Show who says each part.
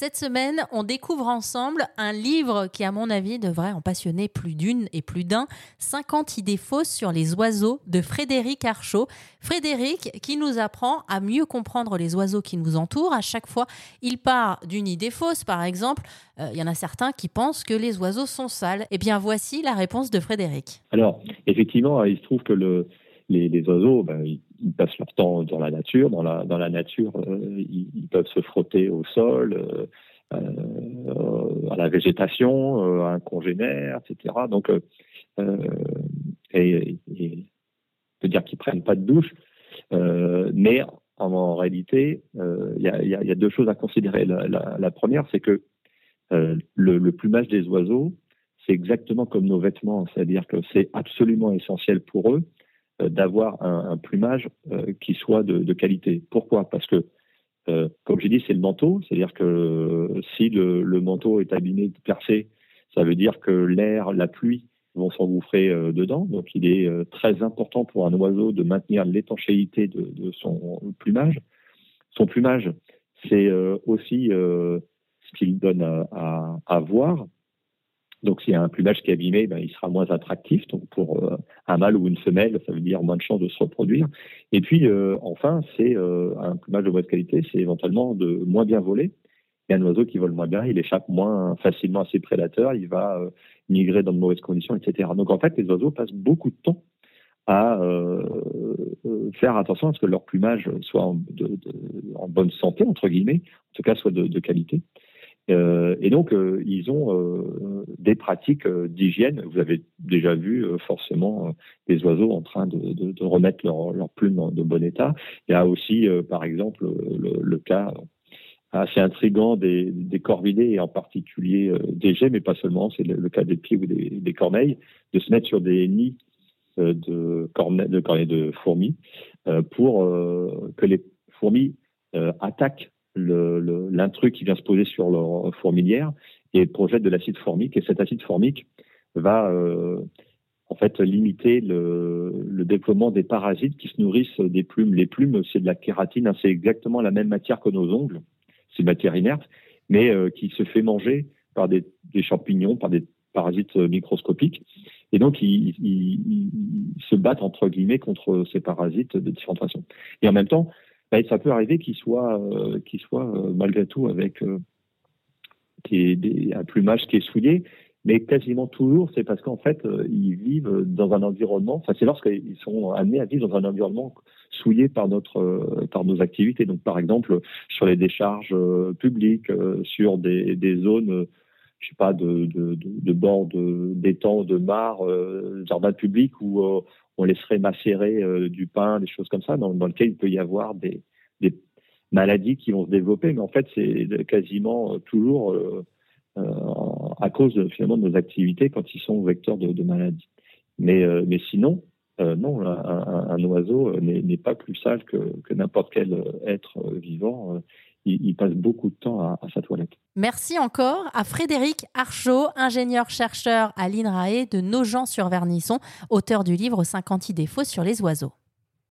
Speaker 1: Cette semaine, on découvre ensemble un livre qui, à mon avis, devrait en passionner plus d'une et plus d'un. 50 idées fausses sur les oiseaux de Frédéric Archaud. Frédéric qui nous apprend à mieux comprendre les oiseaux qui nous entourent. À chaque fois, il part d'une idée fausse. Par exemple, euh, il y en a certains qui pensent que les oiseaux sont sales. Eh bien, voici la réponse de Frédéric.
Speaker 2: Alors, effectivement, il se trouve que le, les, oiseaux, ben, ils, passent leur temps dans la nature. Dans la, dans la nature, euh, ils, peuvent se frotter au sol, euh, euh, à la végétation, à un congénère, etc. Donc, et, peut dire qu'ils prennent pas de douche, mais en, réalité, il y a, deux choses à considérer. La, première, c'est que le, plumage des oiseaux, c'est exactement comme nos vêtements, c'est-à-dire que c'est absolument essentiel pour eux d'avoir un, plumage euh, qui soit de, qualité. Pourquoi? Parce que, euh, comme j'ai dit, c'est le manteau, c'est-à-dire que si le, manteau est abîmé, percé, ça veut dire que l'air, la pluie vont s'engouffrer dedans. Donc, il est très important pour un oiseau de maintenir l'étanchéité de, son plumage. Son plumage, c'est aussi ce qu'il donne à voir, donc, s'il y a un plumage qui est abîmé, ben, il sera moins attractif. Donc, pour euh, un mâle ou une femelle, ça veut dire moins de chances de se reproduire. Et puis, euh, enfin, c'est euh, un plumage de mauvaise qualité, c'est éventuellement de moins bien voler. Et un oiseau qui vole moins bien, il échappe moins facilement à ses prédateurs, il va migrer dans de mauvaises conditions, etc. Donc, en fait, les oiseaux passent beaucoup de temps à faire attention à ce que leur plumage soit en, en, bonne santé, entre guillemets, en tout cas soit de, de qualité. Euh, et donc, euh, ils ont euh, des pratiques d'hygiène. Vous avez déjà vu forcément des oiseaux en train de, remettre leurs leur plumes de bon état. Il y a aussi, par exemple, le, cas assez intrigant des, corvidés et en particulier des jets, mais pas seulement, c'est le, cas des pieds ou des, corneilles, de se mettre sur des nids de, de, de fourmis pour que les fourmis attaquent l'intrus qui vient se poser sur leur fourmilière et projette de l'acide formique. Et cet acide formique va euh, en fait limiter le, le, déploiement des parasites qui se nourrissent des plumes. Les plumes, c'est de la kératine, hein, c'est exactement la même matière que nos ongles, c'est une matière inerte, mais euh, qui se fait manger par des, des, champignons, par des parasites microscopiques. Et donc, ils, ils, se battent, entre guillemets, contre ces parasites de différentes façons. Et en même temps, ben, ça peut arriver qu'ils soient, euh, soit, euh, malgré tout avec euh, des, un plumage qui est souillé, mais quasiment toujours, c'est parce qu'en fait, ils vivent dans un environnement, enfin, c'est lorsqu'ils sont amenés à vivre dans un environnement souillé par notre par nos activités. Donc, par exemple, sur les décharges publiques, sur des, zones je sais pas, de, de, de, bord d'étangs, de, de mares, jardins publics où on laisserait macérer euh, du pain, des choses comme ça, dans, lequel il peut y avoir des, maladies qui vont se développer. Mais en fait, c'est quasiment euh, toujours euh, à cause finalement de nos activités quand ils sont vecteurs de, maladies. Mais, mais sinon, non, un, oiseau n'est pas plus sale que, n'importe quel être vivant il, passe beaucoup de temps à, sa toilette.
Speaker 1: Merci encore à Frédéric Archaud, ingénieur-chercheur à l'INRAE de Nogent-sur-Vernisson, auteur du livre 50 idées fausses sur les oiseaux.